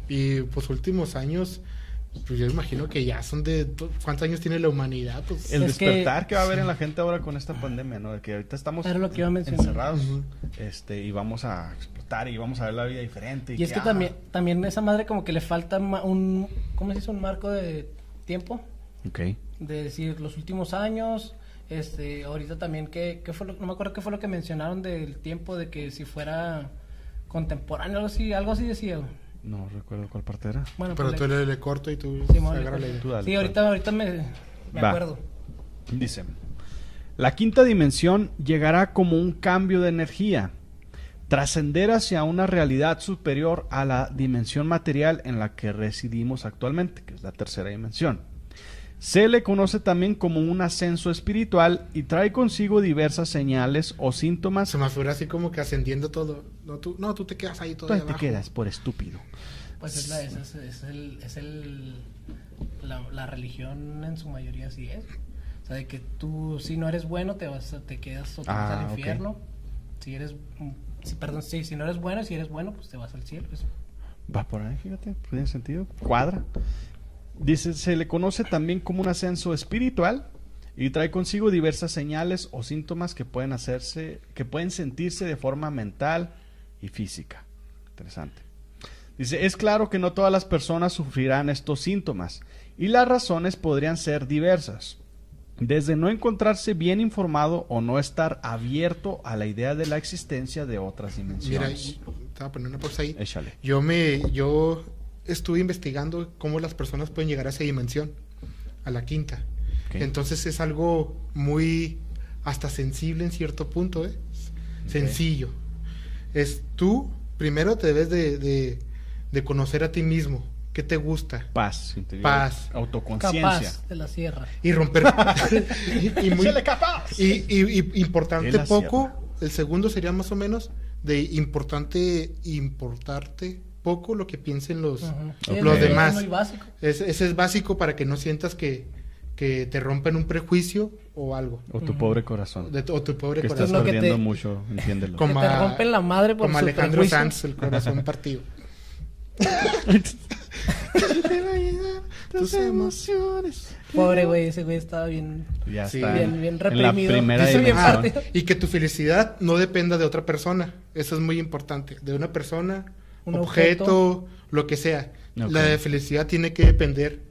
[SPEAKER 2] Y pues últimos años, pues yo imagino que ya son de... ¿Cuántos años tiene la humanidad? Pues
[SPEAKER 1] El
[SPEAKER 3] Es que-
[SPEAKER 1] despertar que... va a haber en la gente ahora con esta pandemia, ¿no? De que ahorita estamos
[SPEAKER 3] lo que iba a mencionar.
[SPEAKER 1] encerrados este, y vamos a explotar y vamos a ver la vida diferente.
[SPEAKER 3] Y es que
[SPEAKER 1] ah,
[SPEAKER 3] también, también esa madre como que le falta un, ¿cómo se dice? Un marco de tiempo.
[SPEAKER 1] Ok.
[SPEAKER 3] De decir, los últimos años, este, ahorita también, ¿qué, qué fue lo, no me acuerdo qué fue lo que mencionaron del tiempo, de que si fuera contemporáneo, algo así, algo así decía.
[SPEAKER 1] No recuerdo cuál parte era.
[SPEAKER 3] Bueno,
[SPEAKER 2] Pero
[SPEAKER 3] pues
[SPEAKER 2] tú
[SPEAKER 3] le-
[SPEAKER 2] corto y tú
[SPEAKER 3] Simón, le.
[SPEAKER 1] Tú dale,
[SPEAKER 3] Sí, ahorita, ahorita me, me acuerdo.
[SPEAKER 1] Dice, la quinta dimensión llegará como un cambio de energía, trascender hacia una realidad superior a la dimensión material en la que residimos actualmente, que es la tercera dimensión. Se le conoce también como un ascenso espiritual y trae consigo diversas señales o síntomas.
[SPEAKER 2] Se me figura así como que ascendiendo todo. No, tú, no, tú te quedas ahí todo
[SPEAKER 1] Tú te quedas por estúpido.
[SPEAKER 3] Pues es, la, es, es- es el, es el la, la religión en su mayoría así es. O sea, de que tú si no eres bueno te vas a- te quedas o te vas
[SPEAKER 1] Ah,
[SPEAKER 3] al
[SPEAKER 1] ok.
[SPEAKER 3] infierno. Si eres si, perdón, sí, si no eres bueno, si eres bueno, pues te vas al cielo. Es-
[SPEAKER 1] Va por ahí, fíjate, tiene sentido, cuadra. Dice, se le conoce también como un ascenso espiritual y trae consigo diversas señales o síntomas que pueden hacerse, que pueden sentirse de forma mental y física. Interesante. Dice, es claro que no todas las personas sufrirán estos síntomas y las razones podrían ser diversas. Desde no encontrarse bien informado o no estar abierto a la idea de la existencia de otras
[SPEAKER 2] Mira,
[SPEAKER 1] dimensiones.
[SPEAKER 2] y- estaba poniendo una pausa ahí.
[SPEAKER 1] Échale.
[SPEAKER 2] Yo me, yo estuve investigando cómo las personas pueden llegar a esa dimensión, a la quinta. Entonces es algo muy hasta sensible en cierto punto, ¿eh? Sencillo. Es tú, primero te debes de, de- de conocer a ti mismo, qué te gusta,
[SPEAKER 1] Paz interior.
[SPEAKER 2] Paz.
[SPEAKER 1] Autoconciencia.
[SPEAKER 3] Capaz de la sierra.
[SPEAKER 2] y romper... *laughs* *laughs* y, y muy-
[SPEAKER 1] ¡Échale capaz!
[SPEAKER 2] y, y- y importante poco,
[SPEAKER 1] sierra.
[SPEAKER 2] el segundo sería más o menos de importante, importarte poco lo que piensen los.
[SPEAKER 3] Sí,
[SPEAKER 2] los
[SPEAKER 3] es- es
[SPEAKER 2] demás.
[SPEAKER 3] muy básico.
[SPEAKER 2] Es- ese es básico para que no sientas que, que te rompen un prejuicio o algo.
[SPEAKER 1] O tu pobre corazón.
[SPEAKER 2] De o tu pobre
[SPEAKER 1] que estás
[SPEAKER 2] corazón.
[SPEAKER 3] Que
[SPEAKER 1] perdiendo
[SPEAKER 3] te-
[SPEAKER 1] mucho, entiéndelo.
[SPEAKER 2] Como *laughs*
[SPEAKER 3] que te rompen la madre por
[SPEAKER 2] Como
[SPEAKER 3] su
[SPEAKER 2] Alejandro
[SPEAKER 3] prejuicio.
[SPEAKER 2] Sanz, el corazón *laughs* partido. *laughs*
[SPEAKER 1] Tus emociones.
[SPEAKER 3] Pobre güey, ese güey estaba bien.
[SPEAKER 1] Ya
[SPEAKER 2] Sí.
[SPEAKER 1] está.
[SPEAKER 3] Bien- bien
[SPEAKER 1] en
[SPEAKER 3] reprimido.
[SPEAKER 1] la primera
[SPEAKER 3] Dice bien parte.
[SPEAKER 2] Y que tu felicidad no dependa de otra persona. Eso es muy importante. De una persona,
[SPEAKER 3] Un
[SPEAKER 2] objeto, lo que sea. La felicidad tiene que depender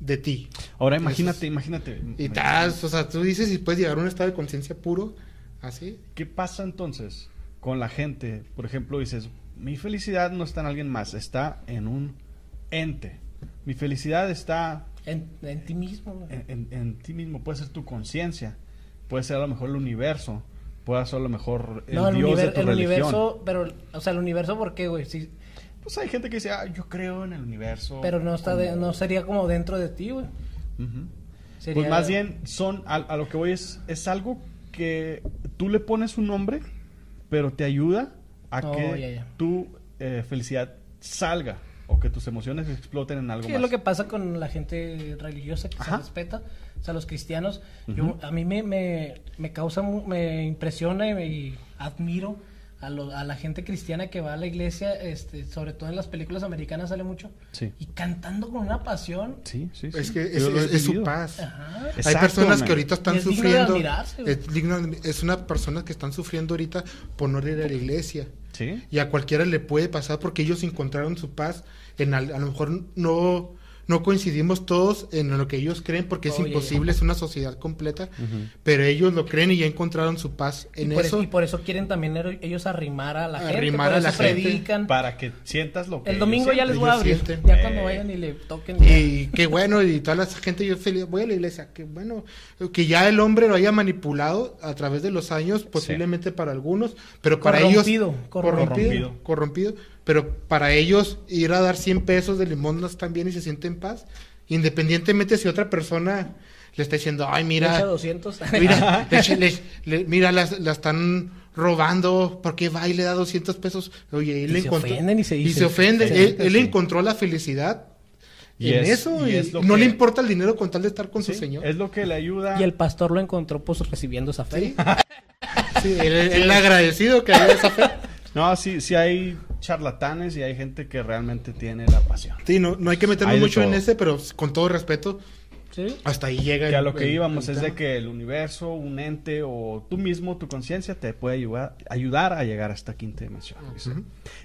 [SPEAKER 2] de ti.
[SPEAKER 1] Ahora imagínate, imagínate.
[SPEAKER 2] Y tal, o sea, tú dices si puedes llegar a un estado de conciencia puro, así.
[SPEAKER 1] ¿Qué pasa entonces con la gente? Por ejemplo, dices, mi felicidad no está en alguien más, está en un ente. Mi felicidad está
[SPEAKER 3] En, en ti mismo.
[SPEAKER 1] en, en- en ti mismo, puede ser tu conciencia, puede ser a lo mejor el universo, puede ser a lo mejor el
[SPEAKER 3] no, el,
[SPEAKER 1] Dios
[SPEAKER 3] univer-
[SPEAKER 1] de tu
[SPEAKER 3] el
[SPEAKER 1] religión.
[SPEAKER 3] universo, pero, o sea, el universo, ¿por qué, güey? Sí,
[SPEAKER 1] Pues hay gente que dice, ah, yo creo en el universo.
[SPEAKER 3] pero no está de- no sería como dentro de ti, güey.
[SPEAKER 1] Ujú.
[SPEAKER 3] Sería-
[SPEAKER 1] Pues más bien son, a, a lo que voy es, es algo que tú le pones un nombre, pero te ayuda a
[SPEAKER 3] Oh,
[SPEAKER 1] que
[SPEAKER 3] ya, ya.
[SPEAKER 1] tu eh, felicidad salga o que tus emociones exploten en algo
[SPEAKER 3] Sí,
[SPEAKER 1] más.
[SPEAKER 3] es lo que pasa con la gente religiosa que
[SPEAKER 1] Ajá.
[SPEAKER 3] se respeta. O sea, los cristianos. Yo, a mí me, me, me causa, me impresiona y, me- y admiro a, lo- a la gente cristiana que va a la iglesia, este, sobre todo en las películas americanas sale mucho,
[SPEAKER 1] Sí.
[SPEAKER 3] y cantando con una pasión.
[SPEAKER 1] Sí, sí, sí.
[SPEAKER 2] Es que es, es- es su paz.
[SPEAKER 3] Ajá.
[SPEAKER 1] Es-
[SPEAKER 2] Hay personas
[SPEAKER 1] man.
[SPEAKER 2] que ahorita están
[SPEAKER 3] es digno de
[SPEAKER 2] sufriendo. es, digno de- es una persona que están sufriendo ahorita por no ir a la iglesia.
[SPEAKER 1] Sí.
[SPEAKER 2] Y a cualquiera le puede pasar porque ellos encontraron su paz. En al- a lo mejor no, no coincidimos todos en lo que ellos creen porque es
[SPEAKER 3] Oh,
[SPEAKER 2] imposible, es una sociedad completa. Pero ellos lo creen y ya encontraron su paz en
[SPEAKER 3] y, por
[SPEAKER 2] eso.
[SPEAKER 3] y por eso quieren también er- ellos arrimar a la gente.
[SPEAKER 2] Arrimar
[SPEAKER 3] por
[SPEAKER 2] a la
[SPEAKER 3] eso
[SPEAKER 2] gente.
[SPEAKER 3] predican.
[SPEAKER 1] Para que sientas lo que
[SPEAKER 3] El
[SPEAKER 1] ellos
[SPEAKER 3] domingo ya les voy a abrir.
[SPEAKER 2] sienten.
[SPEAKER 3] Ya
[SPEAKER 1] Eh.
[SPEAKER 3] cuando vayan y le toquen.
[SPEAKER 2] Y qué bueno, y toda la gente, yo feliz, voy a la iglesia, qué bueno, que ya el hombre lo haya manipulado a través de los años, posiblemente para algunos, pero para
[SPEAKER 3] Corrompido,
[SPEAKER 2] ellos,
[SPEAKER 3] corrompido.
[SPEAKER 2] corrompido, corrompido, pero para ellos ir a dar 100 pesos de limosnas también y se siente en paz, independientemente si otra persona le está diciendo, ay,
[SPEAKER 3] Mira, *laughs*
[SPEAKER 2] mira,
[SPEAKER 3] 200.
[SPEAKER 2] mira, le- le- le- mira, las- la están robando, ¿por qué va y le da 200 pesos? Oye, él
[SPEAKER 3] Y
[SPEAKER 2] le
[SPEAKER 3] se
[SPEAKER 2] encontró-
[SPEAKER 3] ofenden y se
[SPEAKER 2] y se ofende,
[SPEAKER 3] Sí,
[SPEAKER 2] él, él encontró la felicidad
[SPEAKER 1] Y
[SPEAKER 2] en
[SPEAKER 1] es-
[SPEAKER 2] eso
[SPEAKER 1] y
[SPEAKER 2] y,
[SPEAKER 1] es lo
[SPEAKER 2] no
[SPEAKER 1] que-
[SPEAKER 2] le importa el dinero con tal de estar con
[SPEAKER 1] Sí,
[SPEAKER 2] su señor.
[SPEAKER 1] Es lo que le ayuda.
[SPEAKER 3] Y el pastor lo encontró pues recibiendo esa fe.
[SPEAKER 2] Sí, Sí, él, él agradecido que haya esa fe.
[SPEAKER 1] No, sí, sí hay charlatanes y hay gente que realmente tiene la pasión.
[SPEAKER 2] Sí, no, no hay que meternos
[SPEAKER 1] Hay
[SPEAKER 2] mucho en ese, pero con todo respeto,
[SPEAKER 3] Sí.
[SPEAKER 2] hasta ahí llega.
[SPEAKER 1] Que a
[SPEAKER 2] el-
[SPEAKER 1] lo que
[SPEAKER 2] el-
[SPEAKER 1] íbamos
[SPEAKER 2] el
[SPEAKER 1] es de que el universo, un ente o tú mismo, tu conciencia, te puede ayudar, ayudar a llegar a esta quinta dimensión.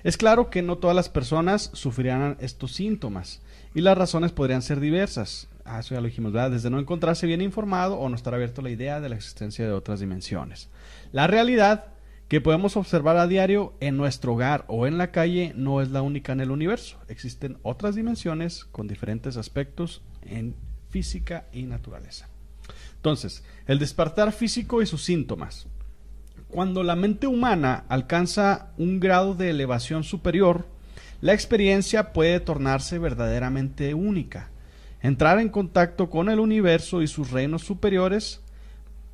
[SPEAKER 1] Es claro que no todas las personas sufrirán estos síntomas y las razones podrían ser diversas. Ah, eso ya lo dijimos, ¿verdad? Desde no encontrarse bien informado o no estar abierto a la idea de la existencia de otras dimensiones. La realidad que podemos observar a diario en nuestro hogar o en la calle no es la única en el universo. Existen otras dimensiones con diferentes aspectos en física y naturaleza. Entonces, el despertar físico y sus síntomas. Cuando la mente humana alcanza un grado de elevación superior, la experiencia puede tornarse verdaderamente única. Entrar en contacto con el universo y sus reinos superiores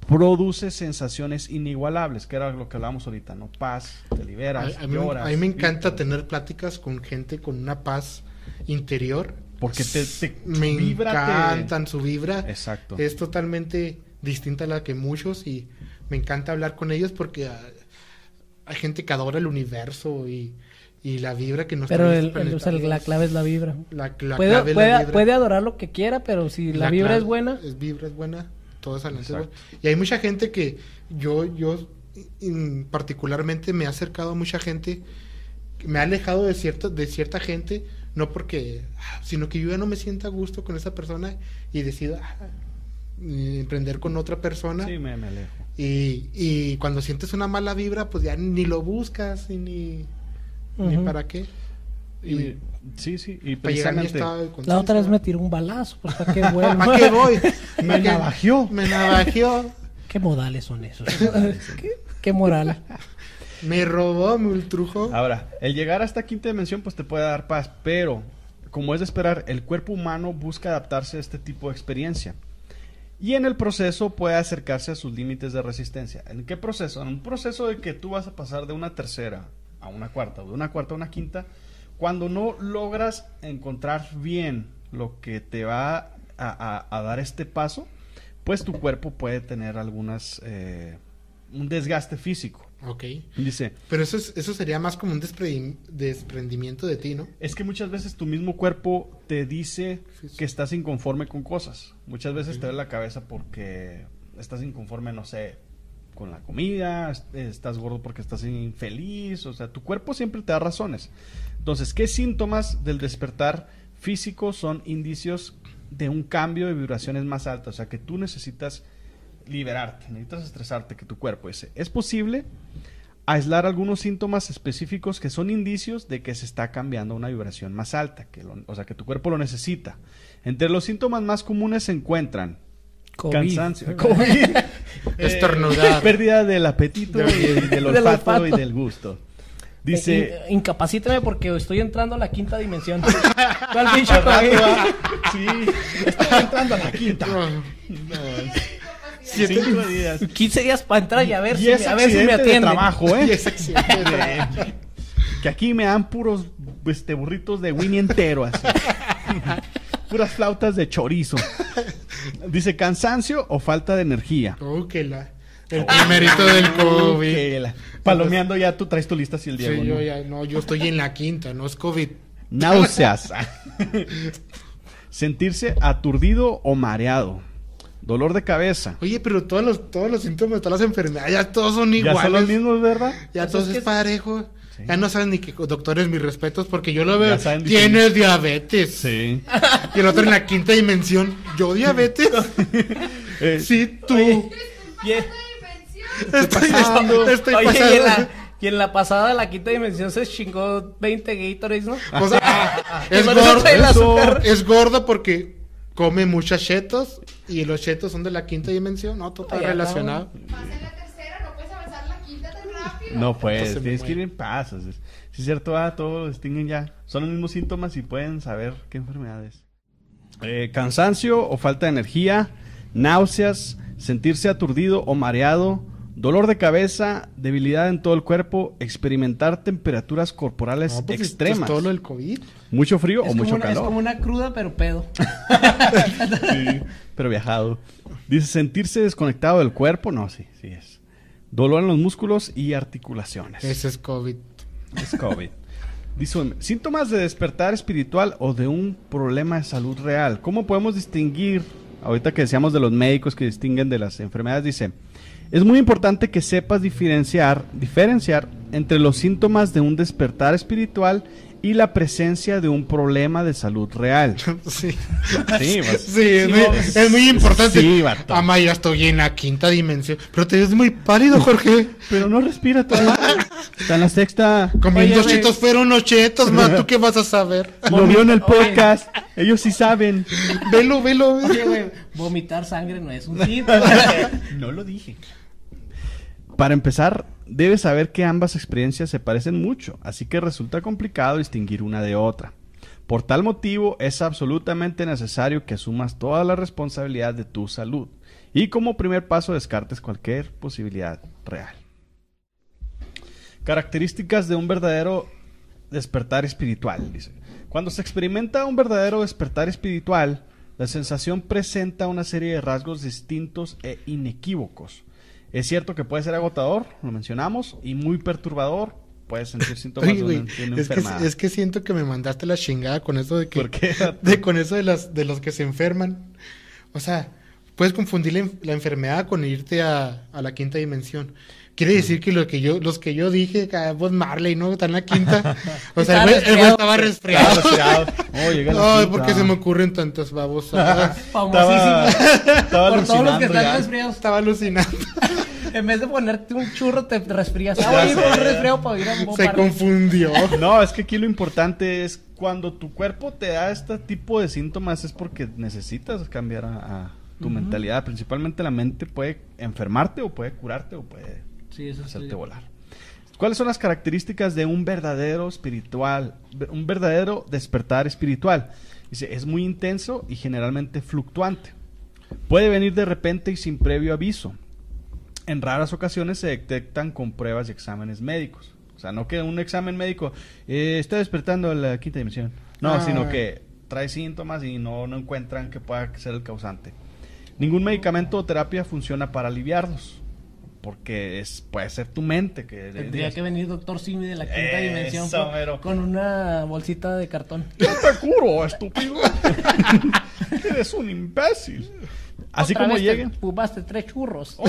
[SPEAKER 1] produce sensaciones inigualables, que era lo que hablábamos ahorita, ¿no? Paz, te liberas,
[SPEAKER 2] A, a mí,
[SPEAKER 1] lloras.
[SPEAKER 2] a mí me encanta tener pláticas con gente con una paz interior.
[SPEAKER 1] Porque te, te
[SPEAKER 2] me
[SPEAKER 1] vibra, te-
[SPEAKER 2] encantan su vibra.
[SPEAKER 1] Exacto.
[SPEAKER 2] Es totalmente distinta a la que muchos y me encanta hablar con ellos porque ah, hay gente que adora el universo y, y la vibra que nos
[SPEAKER 3] Pero
[SPEAKER 2] trae
[SPEAKER 3] el,
[SPEAKER 2] este
[SPEAKER 3] el- o sea,
[SPEAKER 2] planeta
[SPEAKER 3] la
[SPEAKER 2] es-
[SPEAKER 3] clave es la vibra.
[SPEAKER 2] la, la
[SPEAKER 3] puede,
[SPEAKER 2] clave es la
[SPEAKER 3] puede-
[SPEAKER 2] vibra.
[SPEAKER 3] puede adorar lo que quiera, pero si la, vibra
[SPEAKER 2] clave
[SPEAKER 3] es buena,
[SPEAKER 2] Es vibra es buena, adelante. Y hay mucha gente que yo, yo in- particularmente me he acercado a mucha gente, me ha alejado de cierta, de cierta gente, no porque, ah, sino que yo ya no me sienta a gusto con esa persona y decido ah, emprender con otra persona.
[SPEAKER 1] Sí, me, me alejo.
[SPEAKER 2] Y, y cuando sientes una mala vibra, pues ya ni lo buscas y ni, ni para qué.
[SPEAKER 1] Y,
[SPEAKER 2] Y
[SPEAKER 1] sí, sí, y precisamente...
[SPEAKER 3] la otra vez me tiró un balazo, pues para qué *laughs* bueno.
[SPEAKER 2] ¿Para qué voy? *laughs*
[SPEAKER 1] Me navajeó.
[SPEAKER 2] Me navajeó. *laughs*
[SPEAKER 3] ¿Qué modales son esos? ¿Qué, qué moral?
[SPEAKER 2] Me robó, me ultrujó.
[SPEAKER 1] Ahora, el llegar a esta quinta dimensión pues te puede dar paz, pero como es de esperar, el cuerpo humano busca adaptarse a este tipo de experiencia. Y en el proceso puede acercarse a sus límites de resistencia. ¿En qué proceso? En un proceso de que tú vas a pasar de una tercera a una cuarta, o de una cuarta a una quinta, cuando no logras encontrar bien lo que te va a, a- a dar este paso, pues tu cuerpo puede tener algunas... eh, un desgaste físico.
[SPEAKER 2] Ok.
[SPEAKER 1] Dice,
[SPEAKER 2] Pero eso, es- eso sería más como un despre- desprendimiento de ti, ¿no?
[SPEAKER 1] Es que muchas veces tu mismo cuerpo te dice
[SPEAKER 2] Sí, sí.
[SPEAKER 1] que estás inconforme con cosas. Muchas veces te duele la cabeza porque estás inconforme, no sé, con la comida, est- estás gordo porque estás infeliz, o sea, tu cuerpo siempre te da razones. Entonces, ¿qué síntomas del despertar físico son indicios de un cambio de vibraciones más altas? O sea, que tú necesitas liberarte, necesitas estresarte, que tu cuerpo ese. Es posible aislar algunos síntomas específicos que son indicios de que se está cambiando a una vibración más alta, que lo- o sea, que tu cuerpo lo necesita. Entre los síntomas más comunes se encuentran
[SPEAKER 3] COVID.
[SPEAKER 1] cansancio, *laughs* COVID,
[SPEAKER 2] Estornudar. *laughs*
[SPEAKER 1] pérdida del apetito y, y del
[SPEAKER 3] Del
[SPEAKER 1] olfato
[SPEAKER 3] olfato.
[SPEAKER 1] y del gusto. Dice,
[SPEAKER 3] In- incapacítame porque estoy entrando a la quinta dimensión. *laughs* ¿Cuál pinche
[SPEAKER 1] ah, sí, estoy entrando a la quinta.
[SPEAKER 2] No.
[SPEAKER 1] No,
[SPEAKER 2] Siete-
[SPEAKER 1] cinco días.
[SPEAKER 3] 15 días para entrar y a ver,
[SPEAKER 1] Y
[SPEAKER 3] si, me- a ver si me
[SPEAKER 1] de
[SPEAKER 3] atienden.
[SPEAKER 1] trabajo, ¿eh? *laughs*
[SPEAKER 2] de. *laughs*
[SPEAKER 1] Que aquí me dan puros este, burritos de Winnie entero, así. Puras flautas de chorizo. Dice cansancio o falta de energía.
[SPEAKER 2] Oh, que la. El primerito del *laughs* COVID.
[SPEAKER 1] La- Palomeando ya tú traes tu lista así el
[SPEAKER 2] Sí,
[SPEAKER 1] Diego.
[SPEAKER 2] yo
[SPEAKER 1] ¿no?
[SPEAKER 2] ya, no, yo estoy en la quinta, no es COVID.
[SPEAKER 1] Náuseas. *laughs* Sentirse aturdido o mareado. Dolor de cabeza.
[SPEAKER 2] Oye, pero todos los, todos los síntomas todas las enfermedades, ya todos son
[SPEAKER 1] Ya
[SPEAKER 2] iguales.
[SPEAKER 1] son los mismos, ¿verdad?
[SPEAKER 2] Ya
[SPEAKER 3] Pues
[SPEAKER 2] todos
[SPEAKER 3] es
[SPEAKER 2] parejo.
[SPEAKER 1] Sí.
[SPEAKER 2] Ya no saben ni qué doctores mis respetos porque yo lo veo.
[SPEAKER 1] Ya saben
[SPEAKER 2] Tienes diabetes.
[SPEAKER 1] Sí.
[SPEAKER 2] Y el otro en la quinta dimensión. Yo diabetes. *laughs*
[SPEAKER 1] Eh,
[SPEAKER 2] sí, tú.
[SPEAKER 3] Oye,
[SPEAKER 2] Estoy,
[SPEAKER 1] pasando.
[SPEAKER 2] estoy
[SPEAKER 3] oye, y en, la, y en la pasada, la quinta dimensión, se chingó 20 Gatorades, ¿no?
[SPEAKER 2] O sea, *laughs* es gordo. es gordo porque come muchos chetos. Y los chetos son de la quinta dimensión. No, todo está
[SPEAKER 3] Ay,
[SPEAKER 2] relacionado.
[SPEAKER 4] Vas en la tercera, no puedes avanzar la quinta tan rápido.
[SPEAKER 1] No puedes,
[SPEAKER 2] Entonces me
[SPEAKER 1] tienes que ir en. Es sí, es cierto, ah, todos lo distinguen ya. Son los mismos síntomas y pueden saber qué enfermedades. Eh, cansancio o falta de energía, náuseas, sentirse aturdido o mareado, dolor de cabeza, debilidad en todo el cuerpo, experimentar temperaturas corporales
[SPEAKER 2] No, pues,
[SPEAKER 1] extremas,
[SPEAKER 2] Es todo lo del COVID.
[SPEAKER 1] mucho frío
[SPEAKER 3] Es
[SPEAKER 1] o mucho
[SPEAKER 3] una, es
[SPEAKER 1] calor.
[SPEAKER 3] como una cruda, pero pedo. *laughs*
[SPEAKER 1] Sí, pero viajado. Dice sentirse desconectado del cuerpo, no, sí, sí es. Dolor en los músculos y articulaciones.
[SPEAKER 2] Ese es COVID.
[SPEAKER 1] Es COVID. Dice, síntomas de despertar espiritual o de un problema de salud real. ¿Cómo podemos distinguir, ahorita que decíamos de los médicos que distinguen de las enfermedades, dice, es muy importante que sepas diferenciar, diferenciar entre los síntomas de un despertar espiritual y la presencia de un problema de salud real. *laughs*
[SPEAKER 2] Sí.
[SPEAKER 1] Sí, pues,
[SPEAKER 2] Sí, es, muy,
[SPEAKER 3] vos-
[SPEAKER 2] es muy importante.
[SPEAKER 1] Sí, vato.
[SPEAKER 2] Ama, ya estoy en la quinta dimensión. Pero te ves muy pálido, Jorge. *laughs*
[SPEAKER 1] pero no respira todavía. *laughs* Está en la sexta.
[SPEAKER 2] Comiendo
[SPEAKER 3] Oye,
[SPEAKER 2] chetos fueron los chetos, man. ¿Tú qué vas a saber?
[SPEAKER 1] Lo vio en el
[SPEAKER 3] Oye.
[SPEAKER 1] podcast. Ellos sí saben.
[SPEAKER 2] Velo, velo.
[SPEAKER 3] Oye, güey, vomitar sangre no es un síntoma.
[SPEAKER 1] No lo dije. Para empezar, debes saber que ambas experiencias se parecen mucho, así que resulta complicado distinguir una de otra. Por tal motivo, es absolutamente necesario que asumas toda la responsabilidad de tu salud y como primer paso descartes cualquier posibilidad real. Características de un verdadero despertar espiritual. Cuando se experimenta un verdadero despertar espiritual, la sensación presenta una serie de rasgos distintos e inequívocos. Es cierto que puede ser agotador, lo mencionamos, y muy perturbador, puedes sentir *laughs* síntomas
[SPEAKER 2] Oye,
[SPEAKER 1] de una, de una
[SPEAKER 2] es, que,
[SPEAKER 1] enfermedad.
[SPEAKER 2] es que siento que me mandaste la chingada con eso de que...
[SPEAKER 1] ¿Por qué? *laughs*
[SPEAKER 2] De, con eso de, las, de los que se enferman. O sea, puedes confundir la, en- la enfermedad con irte a, a la quinta dimensión. Quiere decir que, lo que yo, los que yo dije, Bob Marley, ¿no? Están en la quinta. *laughs* O sea, el güey- el güey estaba resfriado.
[SPEAKER 1] Oh, *laughs*
[SPEAKER 2] Ay,
[SPEAKER 1] quinta.
[SPEAKER 2] ¿por qué se me ocurren tantas? *laughs*
[SPEAKER 1] Estaba,
[SPEAKER 3] Famosísimo.
[SPEAKER 1] estaba
[SPEAKER 3] Por todos los que están
[SPEAKER 1] ya.
[SPEAKER 3] resfriados.
[SPEAKER 2] Estaba alucinando.
[SPEAKER 3] En vez de ponerte un churro, te resfrías. Ah, me resfriado para ir a un
[SPEAKER 2] Se confundió.
[SPEAKER 1] No, es que aquí lo importante es cuando tu cuerpo te da este tipo de síntomas es porque necesitas cambiar a, a tu mentalidad. Principalmente la mente puede enfermarte o puede curarte o puede
[SPEAKER 3] Sí, eso sí.
[SPEAKER 1] hacerte volar. ¿Cuáles son las características de un verdadero espiritual, un verdadero despertar espiritual? Dice, es muy intenso y generalmente fluctuante. Puede venir de repente y sin previo aviso. En raras ocasiones se detectan con pruebas y exámenes médicos. O sea, no que un examen médico eh, está despertando la quinta dimensión. No,
[SPEAKER 2] Ah.
[SPEAKER 1] sino que trae síntomas y no, no encuentran que pueda ser el causante. Ningún medicamento o terapia funciona para aliviarlos. Porque es, puede ser tu mente que
[SPEAKER 3] Tendría que venir Doctor Simi de la quinta
[SPEAKER 1] Eso,
[SPEAKER 3] dimensión con,
[SPEAKER 1] mero.
[SPEAKER 3] con una bolsita de cartón.
[SPEAKER 1] Yo te curo, estúpido. *laughs* Eres un imbécil. Así
[SPEAKER 3] Otra
[SPEAKER 1] como lleguen,
[SPEAKER 3] Fumaste tres churros.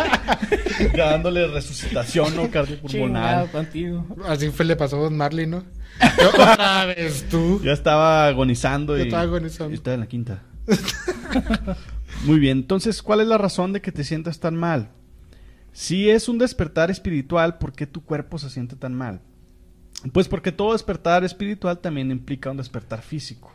[SPEAKER 3] *laughs*
[SPEAKER 1] ya dándole resucitación no cardiopulmonar.
[SPEAKER 3] Contigo.
[SPEAKER 2] Así fue, le pasó a Bob Marley, ¿no? *laughs* Otra vez tú.
[SPEAKER 1] Ya estaba agonizando
[SPEAKER 2] Ya
[SPEAKER 1] y,
[SPEAKER 2] estaba agonizando.
[SPEAKER 1] y estaba en la quinta. Muy bien, entonces, ¿cuál es la razón de que te sientas tan mal? Si es un despertar espiritual, ¿por qué tu cuerpo se siente tan mal? Pues porque todo despertar espiritual también implica un despertar físico.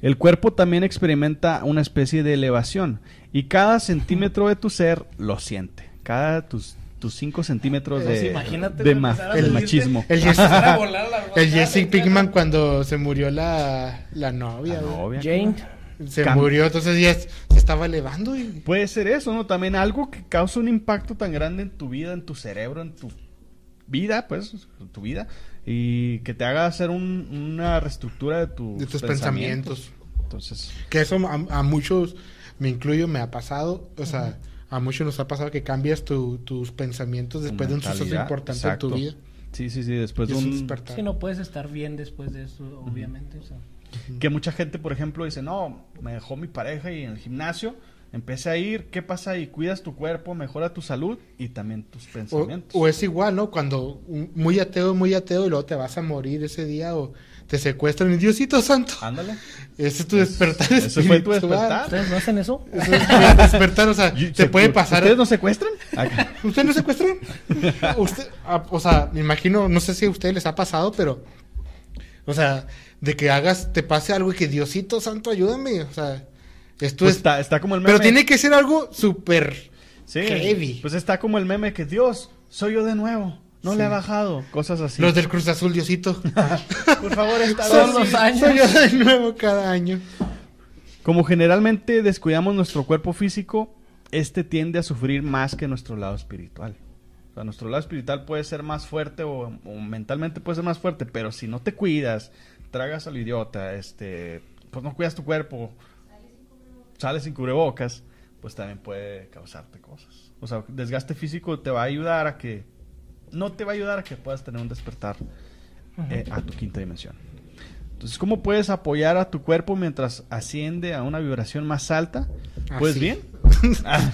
[SPEAKER 1] El cuerpo también experimenta una especie de elevación y cada centímetro de tu ser lo siente. Cada tus tus 5 centímetros
[SPEAKER 3] Pues
[SPEAKER 1] de, ma-
[SPEAKER 3] subirte.
[SPEAKER 1] machismo.
[SPEAKER 2] El *laughs* Jesse, *laughs* el. Pinkman cuando se murió la, la novia,
[SPEAKER 1] La
[SPEAKER 2] güey.
[SPEAKER 1] novia.
[SPEAKER 3] Jane.
[SPEAKER 2] Se
[SPEAKER 1] Cam-
[SPEAKER 2] murió, entonces ya es- se estaba elevando y...
[SPEAKER 1] Puede ser eso, ¿no? También algo que causa un impacto tan grande en tu vida, en tu cerebro, en tu vida, pues, en tu vida, y que te haga hacer un- una reestructura de, tus
[SPEAKER 2] De tus pensamientos.
[SPEAKER 1] Entonces,
[SPEAKER 2] Que eso a, a muchos, me incluyo, me ha pasado. O sea, a muchos nos ha pasado que cambias tu- tus pensamientos después de un suceso importante en tu vida.
[SPEAKER 1] Sí, sí, sí, después de
[SPEAKER 2] es un despertar.
[SPEAKER 3] Sí, no puedes estar bien después de eso, obviamente. o sea.
[SPEAKER 1] Que mucha gente, por ejemplo, dice, no, me dejó mi pareja y en el gimnasio empecé a ir, ¿qué pasa ahí? Cuidas tu cuerpo, mejora tu salud y también tus pensamientos.
[SPEAKER 2] o es igual, ¿no? Cuando un- muy ateo, muy ateo y luego te vas a morir ese día o te secuestran. y, Diosito santo.
[SPEAKER 1] Ándale.
[SPEAKER 2] Ese es tu despertar
[SPEAKER 1] Eso fue tu despertar.
[SPEAKER 3] ¿Ustedes no hacen eso?
[SPEAKER 2] Eso es tu despertar, o sea, *laughs* te
[SPEAKER 1] se-
[SPEAKER 2] puede pasar.
[SPEAKER 1] ¿Ustedes no secuestran? Acá.
[SPEAKER 2] ¿Usted no secuestran? *laughs* Usted, ah, o sea, me imagino, no sé si a ustedes les ha pasado, pero, o sea, de que hagas, te pase algo y que Diosito santo, ayúdame, o sea, esto
[SPEAKER 1] Pues
[SPEAKER 2] es,
[SPEAKER 1] está, está como el meme.
[SPEAKER 2] pero tiene que ser algo súper
[SPEAKER 1] Sí,
[SPEAKER 2] heavy.
[SPEAKER 1] pues está como el meme que Dios, soy yo de nuevo, no
[SPEAKER 2] Sí.
[SPEAKER 1] le ha bajado, cosas así.
[SPEAKER 2] Los del Cruz Azul, Diosito. *laughs*
[SPEAKER 1] Por favor, esta vez
[SPEAKER 3] los años.
[SPEAKER 2] Soy yo de nuevo cada año.
[SPEAKER 1] Como generalmente descuidamos nuestro cuerpo físico, este tiende a sufrir más que nuestro lado espiritual. O sea, nuestro lado espiritual puede ser más fuerte o, o mentalmente puede ser más fuerte, pero si no te cuidas, tragas al idiota, este, pues no cuidas tu cuerpo, sales sin cubrebocas, pues también puede causarte cosas. O sea, desgaste físico te va a ayudar a que, no te va a ayudar a que puedas tener un despertar eh, a tu quinta dimensión. Entonces, ¿cómo puedes apoyar a tu cuerpo mientras asciende a una vibración más alta? Pues
[SPEAKER 2] Así.
[SPEAKER 1] bien. Ah,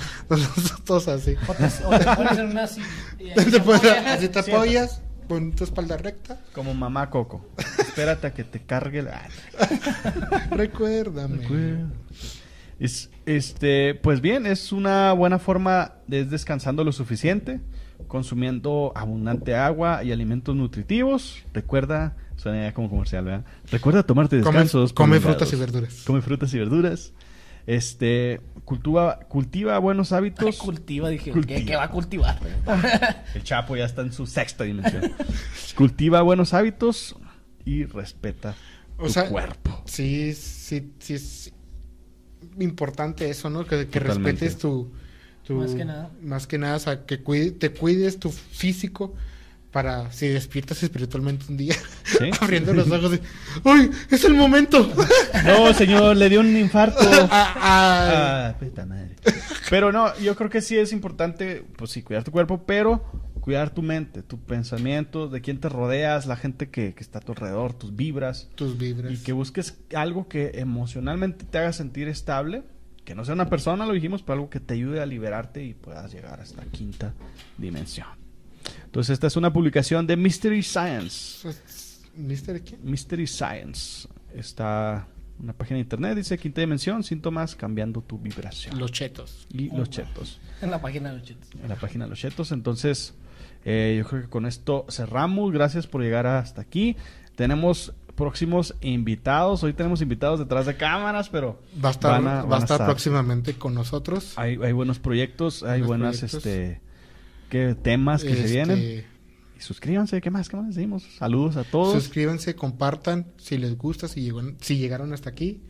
[SPEAKER 2] Todos así.
[SPEAKER 3] O te, o te pones en una apoyas.
[SPEAKER 2] así te apoyas con tu espalda recta.
[SPEAKER 1] como mamá Coco. Espérate a que te cargue la... *laughs*
[SPEAKER 2] Recuérdame.
[SPEAKER 1] Es, este, pues bien, es una buena forma de descansando lo suficiente, consumiendo abundante agua y alimentos nutritivos. Recuerda, suena ya como comercial, ¿verdad? Recuerda tomarte descansos.
[SPEAKER 2] come frutas y verduras.
[SPEAKER 1] Come frutas y verduras. Este, cultiva, cultiva buenos
[SPEAKER 3] Ay,
[SPEAKER 1] hábitos.
[SPEAKER 3] cultiva, dije,
[SPEAKER 1] Cultiva.
[SPEAKER 3] ¿qué, qué va a cultivar? *laughs*
[SPEAKER 1] El Chapo ya está en su sexta dimensión. *laughs* cultiva buenos hábitos y respeta
[SPEAKER 2] O
[SPEAKER 1] tu
[SPEAKER 2] sea,
[SPEAKER 1] cuerpo.
[SPEAKER 2] Sí, sí, sí es importante eso, ¿no? Que, que respetes tu, tu-
[SPEAKER 3] Más que nada.
[SPEAKER 2] Más que nada, o sea, que cuide- te cuides tu físico para si despiertas espiritualmente un día,
[SPEAKER 1] ¿Sí? *laughs*
[SPEAKER 2] abriendo los ojos y ¡Uy! ¡Es el momento! *laughs*
[SPEAKER 1] No, señor, le dio un infarto. *laughs*
[SPEAKER 2] Ah, ah,
[SPEAKER 1] Ah, puta madre. Pero no, yo creo que sí es importante, pues sí, cuidar tu cuerpo, pero cuidar tu mente, tu pensamiento, de quién te rodeas, la gente que, que está a tu alrededor, tus vibras.
[SPEAKER 2] Tus vibras.
[SPEAKER 1] Y que busques algo que emocionalmente te haga sentir estable. Que no sea una persona, lo dijimos, pero algo que te ayude a liberarte y puedas llegar a esta quinta dimensión. Entonces, esta es una publicación de Mystery Science.
[SPEAKER 2] ¿Mister qué?
[SPEAKER 1] Mystery Science. Está una página de internet, dice quinta dimensión, síntomas cambiando tu vibración.
[SPEAKER 2] Los chetos.
[SPEAKER 1] y los chetos.
[SPEAKER 3] En la página de los chetos.
[SPEAKER 1] En la página de los chetos. Entonces, eh, yo creo que con esto cerramos. Gracias por llegar hasta aquí. Tenemos próximos invitados. Hoy tenemos invitados detrás de cámaras, pero
[SPEAKER 2] Va a estar,
[SPEAKER 1] van
[SPEAKER 2] va
[SPEAKER 1] van
[SPEAKER 2] a estar próximamente con nosotros.
[SPEAKER 1] Hay, hay buenos proyectos, hay
[SPEAKER 2] Buenos
[SPEAKER 1] buenas
[SPEAKER 2] proyectos.
[SPEAKER 1] este que temas que se
[SPEAKER 2] Este,
[SPEAKER 1] vienen. Y suscríbanse, ¿qué más? ¿Qué más decimos? Saludos a todos.
[SPEAKER 2] Suscríbanse, compartan si les gusta, si, llegó, si llegaron hasta aquí.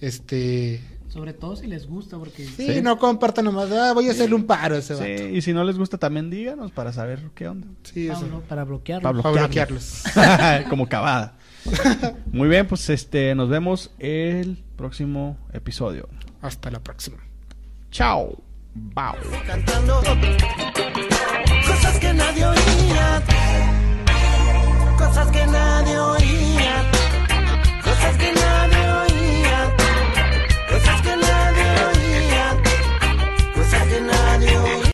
[SPEAKER 2] Este.
[SPEAKER 3] Sobre todo si les gusta, porque
[SPEAKER 2] Sí,
[SPEAKER 1] Sí.
[SPEAKER 2] no compartan nomás. Ah, voy a hacerle un paro a ese
[SPEAKER 1] Sí,
[SPEAKER 2] vato.
[SPEAKER 1] y si no les gusta también díganos para saber qué onda.
[SPEAKER 2] Sí, eso.
[SPEAKER 3] Pablo, para bloquearlo.
[SPEAKER 1] Pablo.
[SPEAKER 2] Para bloquearlos. *laughs*
[SPEAKER 1] Como cavada. *laughs* Muy bien, pues este nos vemos el próximo episodio.
[SPEAKER 2] Hasta la próxima.
[SPEAKER 1] Chao. Bye.
[SPEAKER 5] Nadie oía, cosas que nadie oía, cosas que nadie oía.